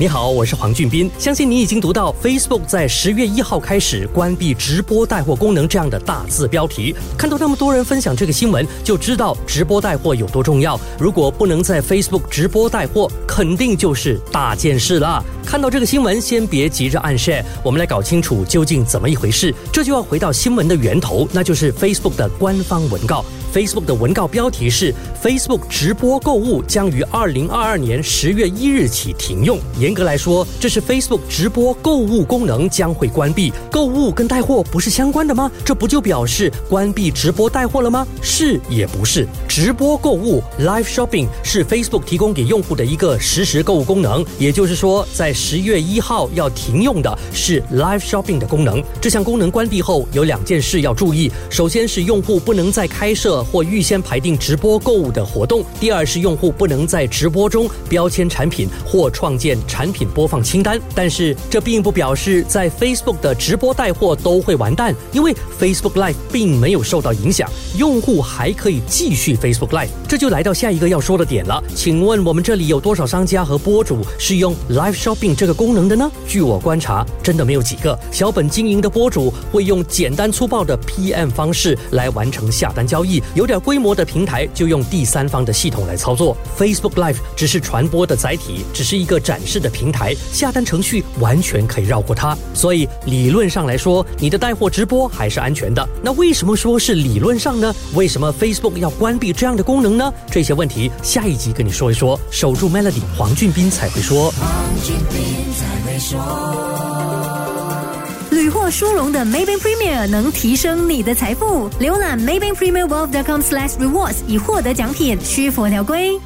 你好，我是黄俊斌。相信你已经读到 Facebook 在十月一号开始关闭直播带货功能这样的大字标题。看到那么多人分享这个新闻，就知道直播带货有多重要。如果不能在 Facebook 直播带货，肯定就是大件事了。看到这个新闻，先别急着按 share，我们来搞清楚究竟怎么一回事。这就要回到新闻的源头，那就是 Facebook 的官方文告。Facebook 的文告标题是：Facebook 直播购物将于二零二二年十月一日起停用。严格来说，这是 Facebook 直播购物功能将会关闭。购物跟带货不是相关的吗？这不就表示关闭直播带货了吗？是也不是？直播购物 （Live Shopping） 是 Facebook 提供给用户的一个实时购物功能。也就是说，在十月一号要停用的是 Live Shopping 的功能。这项功能关闭后，有两件事要注意。首先是用户不能再开设或预先排定直播购物的活动。第二是用户不能在直播中标签产品或创建产品播放清单。但是这并不表示在 Facebook 的直播带货都会完蛋，因为 Facebook Live 并没有受到影响，用户还可以继续 Facebook Live。这就来到下一个要说的点了。请问我们这里有多少商家和播主是用 Live Shopping 这个功能的呢？据我观察，真的没有几个。小本经营的播主会用简单粗暴的 PM 方式来完成下单交易。有点规模的平台就用第三方的系统来操作。Facebook Live 只是传播的载体，只是一个展示的平台，下单程序完全可以绕过它。所以理论上来说，你的带货直播还是安全的。那为什么说是理论上呢？为什么 Facebook 要关闭这样的功能呢？这些问题下一集跟你说一说。守住 Melody，黄俊斌才会说。黄俊斌才会说屡获殊荣的 Maybank Premier 能提升你的财富。浏览 Maybank Premier Wealth.com/rewards 以获得奖品，需符合条规。